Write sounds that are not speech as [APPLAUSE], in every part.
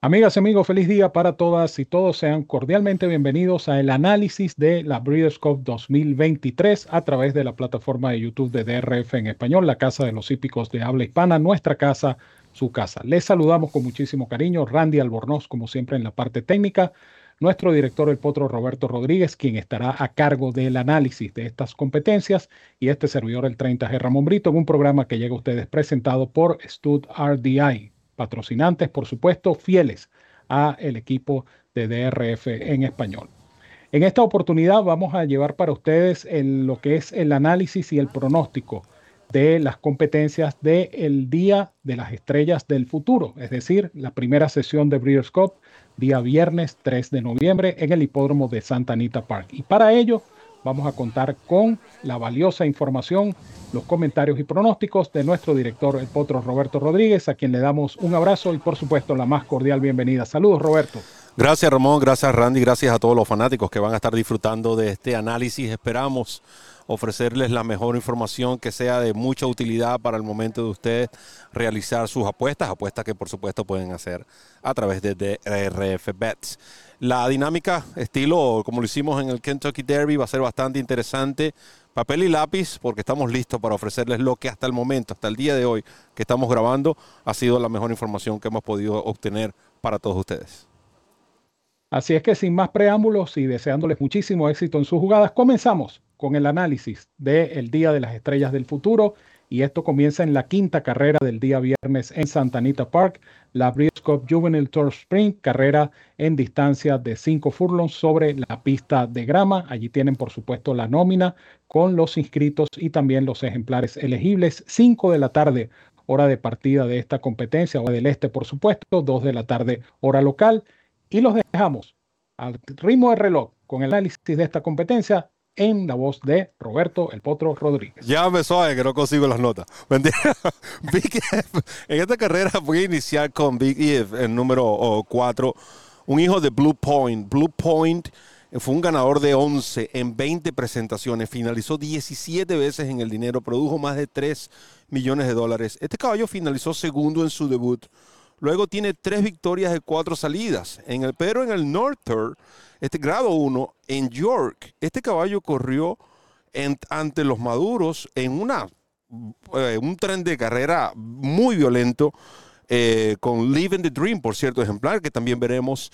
Amigas y amigos, feliz día para todas y todos. Sean cordialmente bienvenidos a el análisis de la Breeders' Cup 2023 a través de la plataforma de YouTube de DRF en español, la casa de los hípicos de habla hispana, nuestra casa, su casa. Les saludamos con muchísimo cariño, Randy Albornoz, como siempre en la parte técnica, nuestro director, el potro Roberto Rodríguez, quien estará a cargo del análisis de estas competencias, y este servidor, el 30G Ramón Brito, en un programa que llega a ustedes presentado por Stud RDI patrocinantes, por supuesto, fieles a el equipo de DRF en español. En esta oportunidad vamos a llevar para ustedes lo que es el análisis y el pronóstico de las competencias del Día de las Estrellas del Futuro, es decir, la primera sesión de Breeders' Cup, día viernes 3 de noviembre en el hipódromo de Santa Anita Park. Y para ello vamos a contar con la valiosa información, los comentarios y pronósticos de nuestro director, el potro Roberto Rodríguez, a quien le damos un abrazo y por supuesto la más cordial bienvenida. Saludos, Roberto. Gracias, Ramón. Gracias, Randy. Gracias a todos los fanáticos que van a estar disfrutando de este análisis. Esperamos ofrecerles la mejor información que sea de mucha utilidad para el momento de ustedes realizar sus apuestas, apuestas que por supuesto pueden hacer a través de DRF Bets. La dinámica, estilo como lo hicimos en el Kentucky Derby, va a ser bastante interesante. Papel y lápiz, porque estamos listos para ofrecerles lo que hasta el momento, hasta el día de hoy que estamos grabando, ha sido la mejor información que hemos podido obtener para todos ustedes. Así es que sin más preámbulos y deseándoles muchísimo éxito en sus jugadas, comenzamos con el análisis del Día de las Estrellas del Futuro. Y esto comienza en la quinta carrera del día viernes en Santa Anita Park, la Breeders' Cup Juvenile Tour Sprint, carrera en distancia de 5 furlongs sobre la pista de grama. Allí tienen, por supuesto, la nómina con los inscritos y también los ejemplares elegibles. 5 de la tarde, hora de partida de esta competencia, o del este, por supuesto, 2 de la tarde, hora local. Y los dejamos al ritmo de reloj con el análisis de esta competencia en la voz de Roberto El Potro Rodríguez. Ya me suave que no consigo las notas. [LAUGHS] [LAUGHS] Big en esta carrera voy a iniciar con Big Eve, el número 4, un hijo de Blue Point. Blue Point fue un ganador de 11 en 20 presentaciones, finalizó 17 veces en el dinero, produjo más de 3 millones de dólares. Este caballo finalizó segundo en su debut. Luego tiene tres victorias de cuatro salidas. En el, pero en el Northern este grado 1 en York. Este caballo corrió ante los maduros en una, eh, un tren de carrera muy violento eh, con Living the Dream, por cierto, ejemplar que también veremos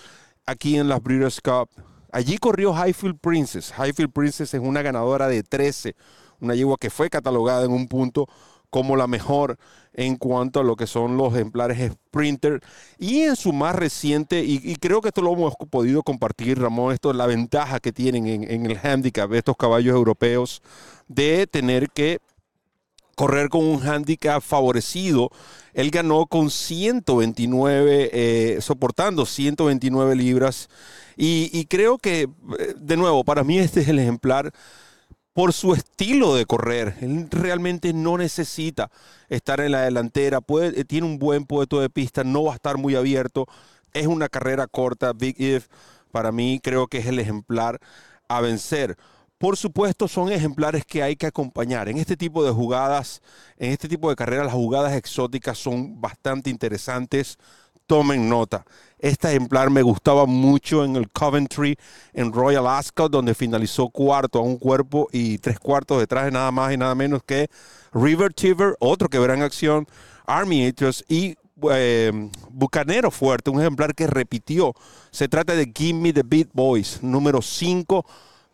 aquí en las Breeders' Cup. Allí corrió Highfield Princess. Highfield Princess es una ganadora de 13, una yegua que fue catalogada en un punto como la mejor en cuanto a lo que son los ejemplares Sprinter. Y en su más reciente, y, creo que esto lo hemos podido compartir, Ramón, esto es la ventaja que tienen en, el handicap de estos caballos europeos de tener que correr con un handicap favorecido. Él ganó con 129, eh, soportando 129 libras. y creo que, eh, de nuevo, para mí este es el ejemplar por su estilo de correr. Él realmente no necesita estar en la delantera, eh, tiene un buen puesto de pista, no va a estar muy abierto. Es una carrera corta. Big If, para mí, creo que es el ejemplar a vencer. Por supuesto, son ejemplares que hay que acompañar. En este tipo de jugadas, en este tipo de carreras, las jugadas exóticas son bastante interesantes. Tomen nota. Este ejemplar me gustaba mucho en el Coventry, en Royal Ascot, donde finalizó cuarto a un cuerpo y tres cuartos detrás de nada más y nada menos que River Tiver, otro que verá en acción, Army Atlas y eh, Bucanero Fuerte, un ejemplar que repitió. Se trata de Give Me the Beat Boys, número 5,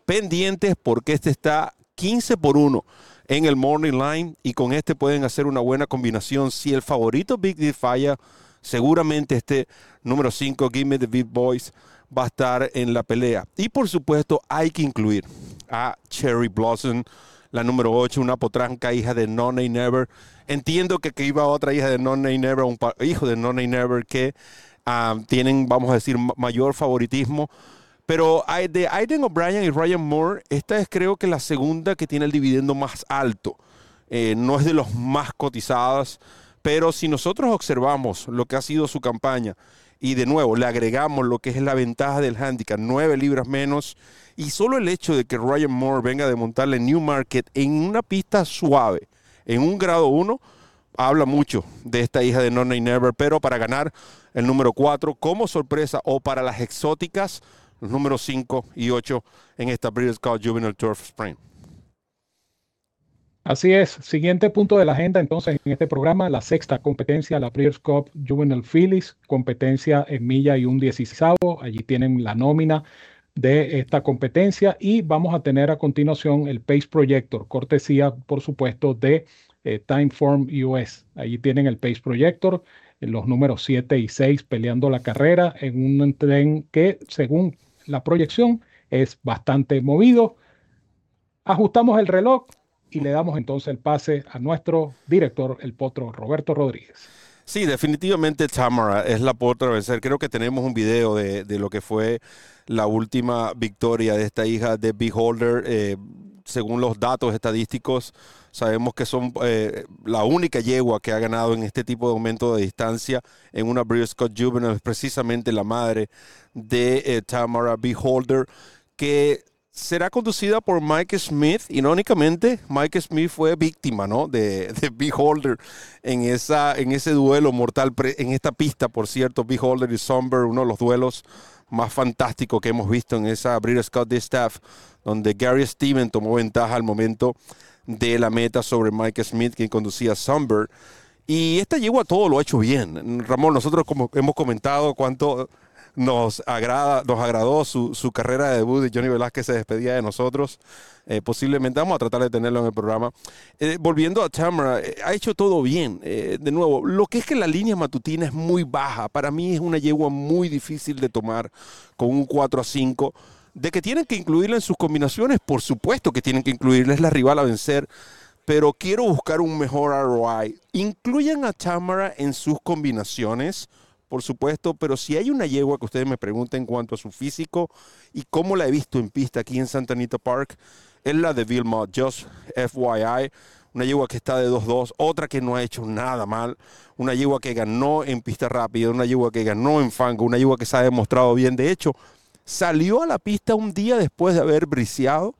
pendientes porque este está 15 por 1 en el Morning Line y con este pueden hacer una buena combinación. Si el favorito Big D falla, seguramente este número 5, Gimme the Beat Boys, va a estar en la pelea. Y por supuesto hay que incluir a Cherry Blossom, la número 8, una potranca hija de None Never. Entiendo que, que iba otra hija de None Never, un hijo de None Never que ah, tienen, vamos a decir, mayor favoritismo. Pero de Aiden O'Brien y Ryan Moore, esta es creo que la segunda que tiene el dividendo más alto. Eh, no es de los más cotizadas. Pero si nosotros observamos lo que ha sido su campaña y de nuevo le agregamos lo que es la ventaja del handicap, nueve libras menos, y solo el hecho de que Ryan Moore venga de montarle Newmarket en una pista suave, en un grado 1, habla mucho de esta hija de No Name Never, pero para ganar el número 4 como sorpresa o para las exóticas, los números 5 y 8 en esta Breeders' Cup Juvenile Turf Spring. Así es. Siguiente punto de la agenda, entonces, en este programa, la sexta competencia, la Breeders' Cup Juvenile Phillies, competencia en milla y un dieciséisavo. Allí tienen la nómina de esta competencia y vamos a tener a continuación el Pace Projector, cortesía, por supuesto, de eh, Timeform US. Allí tienen el Pace Projector, los números 7 y 6 peleando la carrera en un tren que, según la proyección, es bastante movido. Ajustamos el reloj, y le damos entonces el pase a nuestro director, el potro Roberto Rodríguez. Sí, definitivamente Tamara es la potra vencer. Creo que tenemos un video de, lo que fue la última victoria de esta hija de Beholder. Eh, según los datos estadísticos, sabemos que son eh, la única yegua que ha ganado en este tipo de aumento de distancia en una Scott Juvenile, es precisamente la madre de eh, Tamara Beholder, que será conducida por Mike Smith. Irónicamente, Mike Smith fue víctima ¿no? de, de Beholder en, esa, en ese duelo mortal, en esta pista, por cierto, Beholder y Somber, uno de los duelos más fantásticos que hemos visto en esa Breeders' Scott Distaff, donde Gary Steven tomó ventaja al momento de la meta sobre Mike Smith, quien conducía Somber. Y esta yegua todo lo ha hecho bien. Ramón, nosotros como hemos comentado cuánto nos, agrada, nos agradó su, su carrera de debut y Johnny Velázquez se despedía de nosotros. Eh, posiblemente vamos a tratar de tenerlo en el programa. Eh, volviendo a Tamara, eh, ha hecho todo bien. de nuevo, lo que es que la línea matutina es muy baja. Para mí es una yegua muy difícil de tomar con un 4 a 5. De que tienen que incluirla en sus combinaciones, por supuesto que tienen que incluirla, es la rival a vencer pero quiero buscar un mejor ROI. Incluyan a Tamara en sus combinaciones por supuesto, pero si hay una yegua que ustedes me pregunten en cuanto a su físico y cómo la he visto en pista aquí en Santa Anita Park, es la de Vilma, just FYI. Una yegua que está de 2-2, otra que no ha hecho nada mal, una yegua que ganó en pista rápida, una yegua que ganó en fango, una yegua que se ha demostrado bien. De hecho, salió a la pista un día después de haber briseado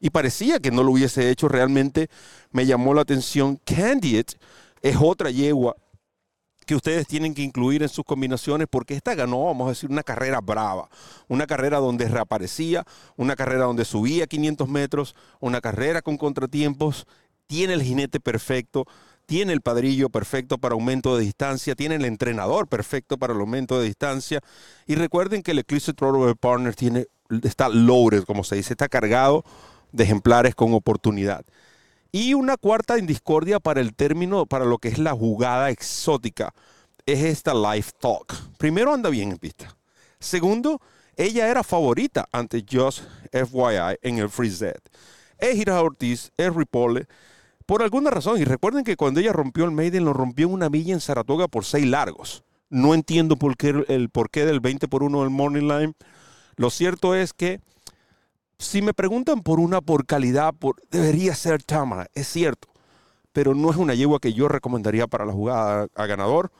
y parecía que no lo hubiese hecho. Realmente me llamó la atención. Candidate es otra yegua que ustedes tienen que incluir en sus combinaciones porque esta ganó, vamos a decir, una carrera brava, una carrera donde reaparecía, una carrera donde subía 500 metros, una carrera con contratiempos, tiene el jinete perfecto, tiene el padrillo perfecto para aumento de distancia, tiene el entrenador perfecto para el aumento de distancia y recuerden que el Eclipse Throttle Partner tiene, está loaded, como se dice, está cargado de ejemplares con oportunidad. Y una cuarta en discordia para el término, para lo que es la jugada exótica, es esta Life Talk. Primero, anda bien en pista. Segundo, ella era favorita ante Just FYI en el Free Z. Es Gira Ortiz, es Ripolle, por alguna razón. Y recuerden que cuando ella rompió el Maiden, lo rompió en una milla en Saratoga por seis largos. No entiendo por qué, el porqué del 20 por 1 del Morning Line. Lo cierto es que si me preguntan por una por calidad, debería ser Tamara, es cierto, pero no es una yegua que yo recomendaría para la jugada a ganador.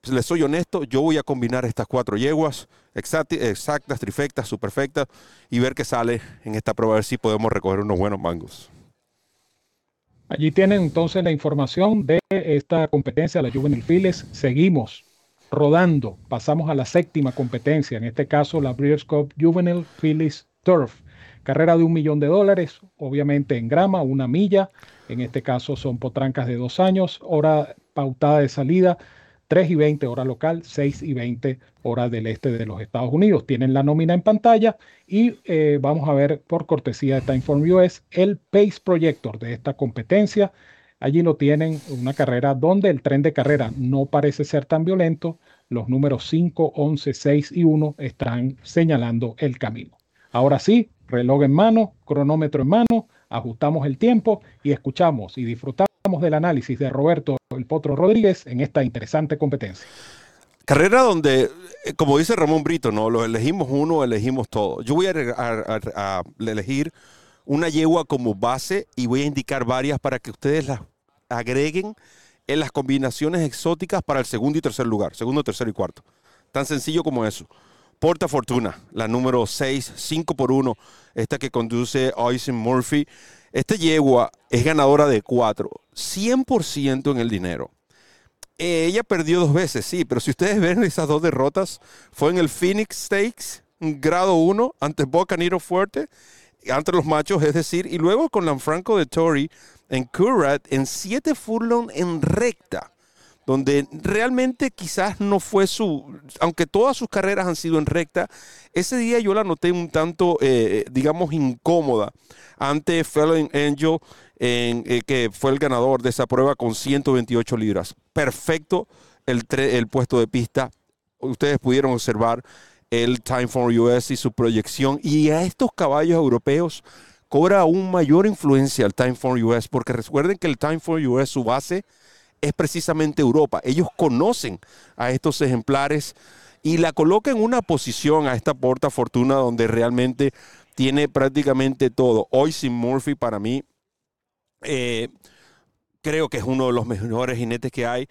Pues, les soy honesto, yo voy a combinar estas cuatro yeguas exactas, trifectas, superfectas y ver qué sale en esta prueba, a ver si podemos recoger unos buenos mangos. Allí tienen entonces la información de esta competencia, la Juvenil Files. Seguimos rodando, pasamos a la séptima competencia, en este caso la Breeders' Cup Juvenile Phillies Turf. Carrera de un millón de dólares, obviamente en grama, una milla. En este caso son potrancas de dos años. Hora pautada de salida, 3 y 20 hora local, 6 y 20 hora del este de los Estados Unidos. Tienen la nómina en pantalla y eh, vamos a ver por cortesía de Timeform US el Pace Projector de esta competencia. Allí lo tienen, una carrera donde el tren de carrera no parece ser tan violento. Los números 5, 11, 6 y 1 están señalando el camino. Ahora sí, reloj en mano, cronómetro en mano, ajustamos el tiempo y escuchamos y disfrutamos del análisis de Roberto El Potro Rodríguez en esta interesante competencia. Carrera donde, eh, como dice Ramón Brito, no, lo elegimos uno, elegimos todo. Yo voy a, a, elegir una yegua como base y voy a indicar varias para que ustedes las agreguen en las combinaciones exóticas para el segundo y tercer lugar, segundo, tercero y cuarto. Tan sencillo como eso. Porta Fortuna, la número 6, 5 por 1, esta que conduce Oisin Murphy. Este yegua es ganadora de cuatro, 100% en el dinero. Eh, ella perdió dos veces, sí, pero si ustedes ven esas dos derrotas, fue en el Phoenix Stakes, grado 1, ante Boca Niro Fuerte, ante los machos, es decir, y luego con Lanfranco de Tory en Currat en 7 furlong en recta donde realmente quizás no fue su, aunque todas sus carreras han sido en recta, ese día yo la noté un tanto, eh, digamos, incómoda ante Fellow Angel, en, eh, que fue el ganador de esa prueba con 128 libras. Perfecto el, el puesto de pista. Ustedes pudieron observar el Time for US y su proyección. Y a estos caballos europeos cobra aún mayor influencia el Time for US, porque recuerden que el Time for US, su base, es precisamente Europa. Ellos conocen a estos ejemplares y la colocan en una posición a esta porta fortuna donde realmente tiene prácticamente todo. Hoy sin Murphy para mí eh, creo que es uno de los mejores jinetes que hay.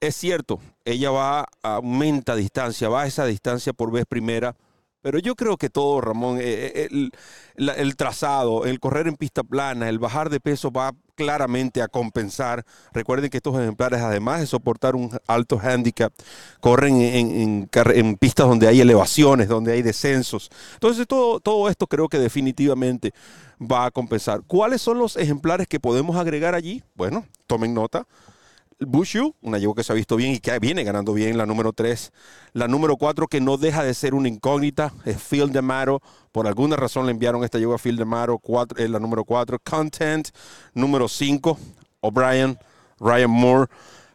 Es cierto, ella va, aumenta distancia, va a esa distancia por vez primera, pero yo creo que todo, Ramón, eh, eh, el, trazado, el correr en pista plana, el bajar de peso va claramente a compensar. Recuerden que estos ejemplares, además de soportar un alto handicap, corren en, pistas donde hay elevaciones, donde hay descensos. Entonces, todo, todo esto creo que definitivamente va a compensar. ¿Cuáles son los ejemplares que podemos agregar allí? Bueno, tomen nota. Bushu, una yegua que se ha visto bien y que viene ganando bien, la número 3. La número 4, que no deja de ser una incógnita, es Phil de Maro. Por alguna razón le enviaron esta yegua a Phil de Maro, es la número 4. Content, número 5. O'Brien, Ryan Moore.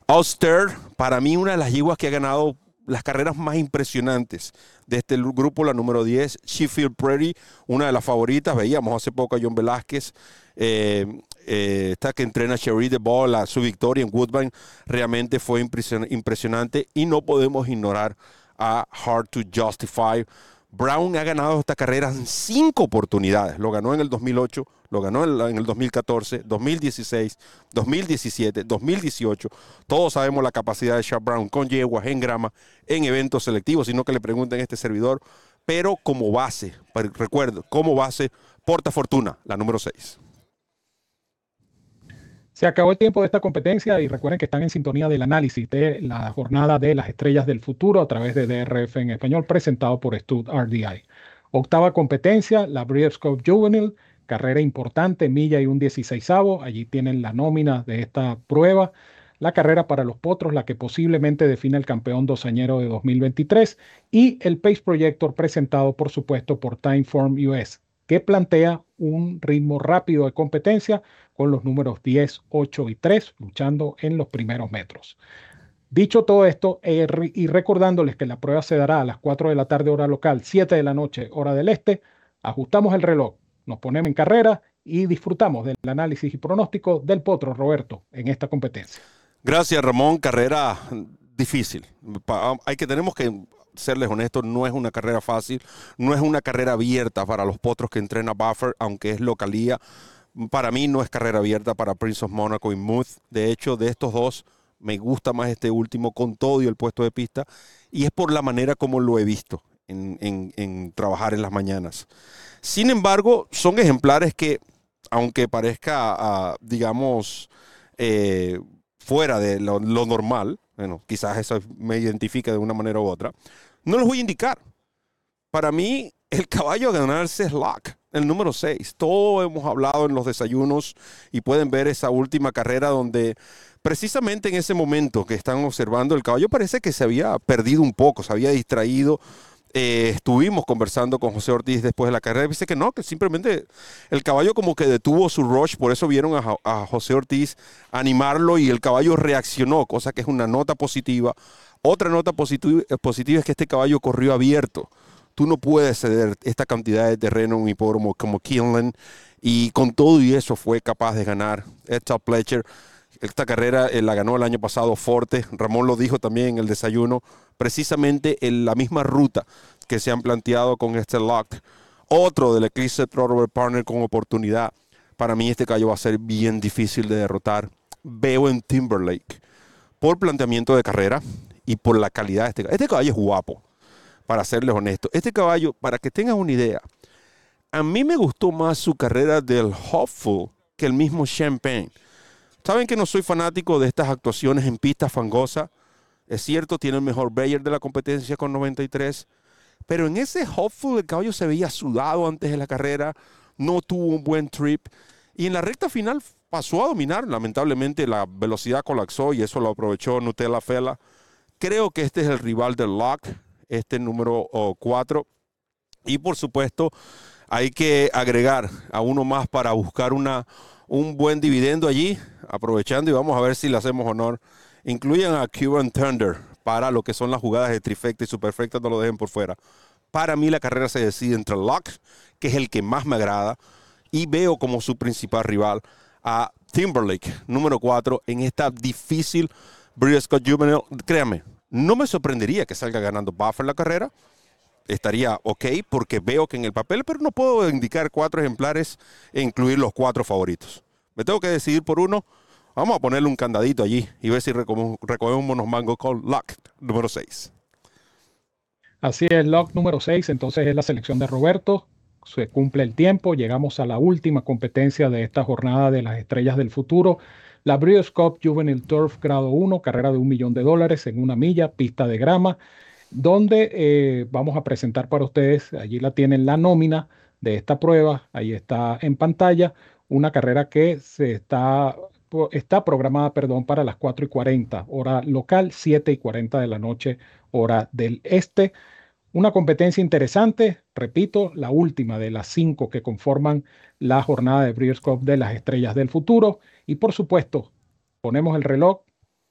Auster, para mí una de las yeguas que ha ganado las carreras más impresionantes de este grupo, la número 10, Sheffield Prairie, una de las favoritas. Veíamos hace poco a John Velázquez, eh, eh, esta que entrena Cherie de Ball, su victoria en Woodbine, realmente fue impresionante y no podemos ignorar a Hard to Justify. Brown ha ganado esta carrera en cinco oportunidades. Lo ganó en el 2008, lo ganó en el 2014, 2016, 2017, 2018. Todos sabemos la capacidad de Sharp Brown con yeguas, en grama, en eventos selectivos, sino que le pregunten a este servidor. Pero como base, recuerdo, como base, Porta Fortuna, la número 6. Se acabó el tiempo de esta competencia y recuerden que están en sintonía del análisis de la jornada de las estrellas del futuro a través de DRF en español presentado por Stud RDI. Octava competencia, la Breeders' Cup Juvenile, carrera importante, milla y un 16 Allí tienen la nómina de esta prueba. La carrera para los potros, la que posiblemente define el campeón dosañero de 2023. Y el Pace Projector presentado, por supuesto, por Timeform US, que plantea un ritmo rápido de competencia con los números 10, 8 y 3 luchando en los primeros metros. Dicho todo esto, eh, y recordándoles que la prueba se dará a las 4 de la tarde hora local, 7 de la noche hora del este, ajustamos el reloj, nos ponemos en carrera y disfrutamos del análisis y pronóstico del potro Roberto en esta competencia. Gracias Ramón, carrera difícil. Hay que tenemos que serles honestos, no es una carrera fácil, no es una carrera abierta para los potros que entrena Buffer, aunque es localía. Para mí no es carrera abierta para Prince of Monaco y Muth. De hecho, de estos dos, me gusta más este último con todo y el puesto de pista. Y es por la manera como lo he visto en, trabajar en las mañanas. Sin embargo, son ejemplares que, aunque parezca, ah, digamos, eh, fuera de lo, normal, bueno, quizás eso me identifica de una manera u otra, no les voy a indicar. Para mí, el caballo a ganarse es Lock, el número 6. Todo hemos hablado en los desayunos y pueden ver esa última carrera donde precisamente en ese momento que están observando, el caballo parece que se había perdido un poco, se había distraído eh, estuvimos conversando con José Ortiz después de la carrera dice que no, que simplemente el caballo como que detuvo su rush, por eso vieron a, José Ortiz animarlo y el caballo reaccionó, cosa que es una nota positiva. Otra nota positiva, positiva es que este caballo corrió abierto. Tú no puedes ceder esta cantidad de terreno en un hipódromo como Kinlan y con todo y eso fue capaz de ganar. Esta Pletcher esta carrera eh, la ganó el año pasado Forte, Ramón lo dijo también en el desayuno, precisamente en la misma ruta que se han planteado con este lock. Otro del Eclipse Robert Partner con oportunidad. Para mí este caballo va a ser bien difícil de derrotar. Veo en Timberlake por planteamiento de carrera y por la calidad de este caballo. Este caballo es guapo, para serles honesto. Este caballo, para que tengan una idea, a mí me gustó más su carrera del Hopeful que el mismo Champagne. Saben que no soy fanático de estas actuaciones en pista fangosa. Es cierto, tiene el mejor Bayer de la competencia con 93. Pero en ese Hopeful el caballo se veía sudado antes de la carrera. No tuvo un buen trip. Y en la recta final pasó a dominar. Lamentablemente la velocidad colapsó y eso lo aprovechó Nutella Fela. Creo que este es el rival del Lock, este número 4. Y por supuesto, hay que agregar a uno más para buscar una, un buen dividendo allí, aprovechando y vamos a ver si le hacemos honor. Incluyan a Cuban Thunder para lo que son las jugadas de trifecta y superfecta, no lo dejen por fuera. Para mí la carrera se decide entre Lock, que es el que más me agrada, y veo como su principal rival a Timberlake, número 4, en esta difícil Scott Juvenile. Créame, no me sorprendería que salga ganando Buffer la carrera. Estaría ok porque veo que en el papel, pero no puedo indicar cuatro ejemplares e incluir los cuatro favoritos. Me tengo que decidir por uno. Vamos a ponerle un candadito allí y ver si recogemos unos mangos con Lock número 6. Así es, Lock número 6, entonces es la selección de Roberto se cumple el tiempo, llegamos a la última competencia de esta jornada de las estrellas del futuro, la Breeders' Cup Juvenile Turf Grado 1, carrera de un millón de dólares en una milla, pista de grama, donde eh, vamos a presentar para ustedes, allí la tienen la nómina de esta prueba, ahí está en pantalla, una carrera que se está, está programada perdón, para las 4 y 40, hora local, 7 y 40 de la noche, hora del este. Una competencia interesante, repito, la última de las cinco que conforman la jornada de Breeders' Cup de las estrellas del futuro. Y por supuesto, ponemos el reloj,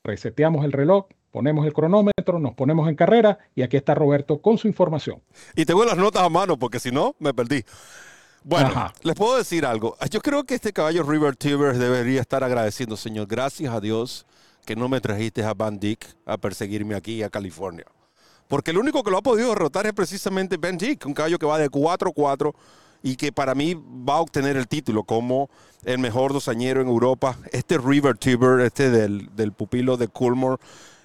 reseteamos el reloj, ponemos el cronómetro, nos ponemos en carrera y aquí está Roberto con su información. Y tengo las notas a mano porque si no, me perdí. Bueno, les puedo decir algo. Yo creo que este caballo River Tiber debería estar agradeciendo, Señor, gracias a Dios que no me trajiste a Van Dyck a perseguirme aquí a California. Porque el único que lo ha podido derrotar es precisamente Ben Dick, un caballo que va de 4-4 y que para mí va a obtener el título como el mejor dosañero en Europa. Este River Tiber, este del, del pupilo de Coolmore,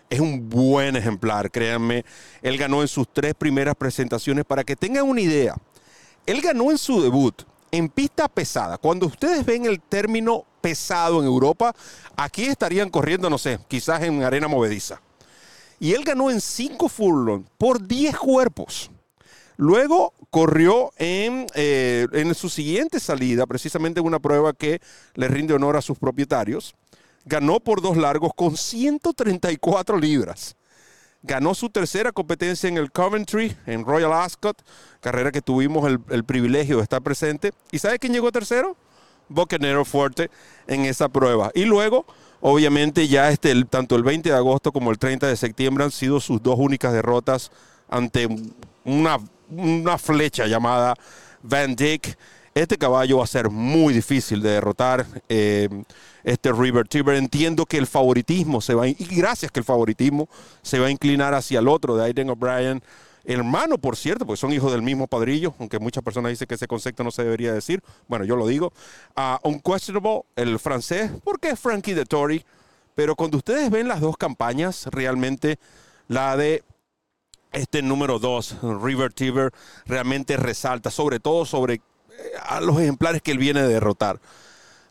es un buen ejemplar, créanme. Él ganó en sus tres primeras presentaciones. Para que tengan una idea, él ganó en su debut en pista pesada. Cuando ustedes ven el término pesado en Europa, aquí estarían corriendo, no sé, quizás en arena movediza. Y él ganó en 5 furlong por 10 cuerpos. Luego corrió en, eh, en su siguiente salida, precisamente en una prueba que le rinde honor a sus propietarios. Ganó por dos largos con 134 libras. Ganó su tercera competencia en el Coventry, en Royal Ascot, carrera que tuvimos el, privilegio de estar presente. ¿Y sabe quién llegó tercero? Bocanero Fuerte en esa prueba. Y luego Obviamente ya este, tanto el 20 de agosto como el 30 de septiembre han sido sus dos únicas derrotas ante una, una flecha llamada Van Dyck. Este caballo va a ser muy difícil de derrotar. Eh, este River Tiber. Entiendo que el favoritismo se va, y gracias que el favoritismo se va a inclinar hacia el otro de Aiden O'Brien hermano, por cierto, porque son hijos del mismo padrillo, aunque muchas personas dicen que ese concepto no se debería decir. Bueno, yo lo digo. Uh, unquestionable, el francés, porque es Frankie de Tory. Pero cuando ustedes ven las dos campañas, realmente la de este número 2, River Tiber, realmente resalta, sobre todo sobre a los ejemplares que él viene a derrotar.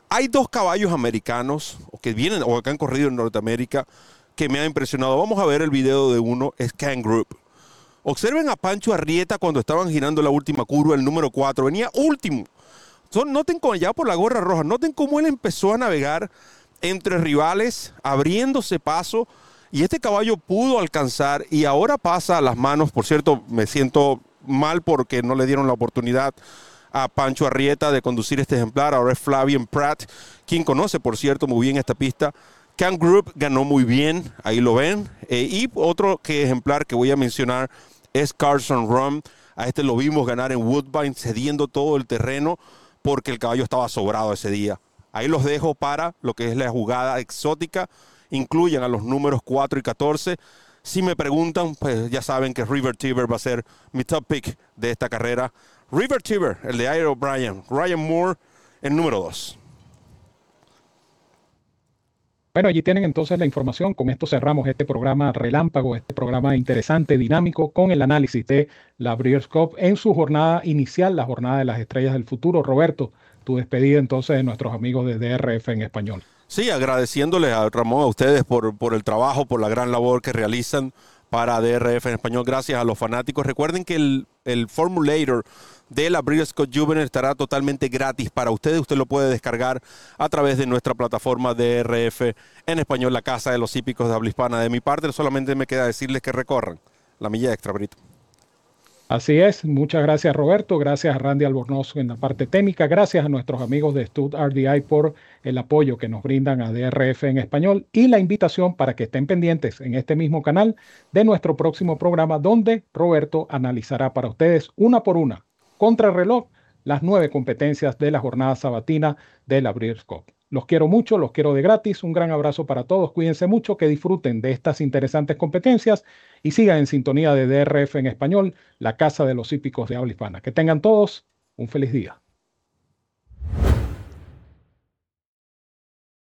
Hay dos caballos americanos o que vienen o que han corrido en Norteamérica que me han impresionado. Vamos a ver el video de uno, es Group. Observen a Pancho Arrieta cuando estaban girando la última curva, el número 4. Venía último. noten cómo ya por la gorra roja, noten cómo él empezó a navegar entre rivales, abriéndose paso. Y este caballo pudo alcanzar y ahora pasa a las manos. Por cierto, me siento mal porque no le dieron la oportunidad a Pancho Arrieta de conducir este ejemplar. Ahora es Flavian Pratt, quien conoce, por cierto, muy bien esta pista. Can Group ganó muy bien, ahí lo ven. Eh, y otro que ejemplar que voy a mencionar es Carson Rum. A este lo vimos ganar en Woodbine, cediendo todo el terreno porque el caballo estaba sobrado ese día. Ahí los dejo para lo que es la jugada exótica. Incluyen a los números 4 y 14. Si me preguntan, pues ya saben que River Tiber va a ser mi top pick de esta carrera. River Tiber, el de Ira O'Brien. Ryan Moore, el número 2. Bueno, allí tienen entonces la información. Con esto cerramos este programa relámpago, este programa interesante, dinámico, con el análisis de la Breeders' Cup en su jornada inicial, la jornada de las estrellas del futuro. Roberto, tu despedida entonces de nuestros amigos de DRF en español. Sí, agradeciéndoles a Ramón, a ustedes por, por el trabajo, por la gran labor que realizan para DRF en español. Gracias a los fanáticos. Recuerden que el, el Formulator de la Breeders' Cup Juvenile estará totalmente gratis para ustedes. Usted lo puede descargar a través de nuestra plataforma DRF en español, la Casa de los Hípicos de Habla Hispana. De mi parte, solamente me queda decirles que recorran la milla extra, Brito. Así es, muchas gracias Roberto, gracias a Randy Albornoz en la parte técnica, gracias a nuestros amigos de Stud RDI por el apoyo que nos brindan a DRF en español y la invitación para que estén pendientes en este mismo canal de nuestro próximo programa donde Roberto analizará para ustedes una por una, contrarreloj, las nueve competencias de la jornada sabatina de la Breeders' Cup. Los quiero mucho, los quiero de gratis. Un gran abrazo para todos. Cuídense mucho, que disfruten de estas interesantes competencias y sigan en sintonía de DRF en español, la casa de los hípicos de habla hispana. Que tengan todos un feliz día.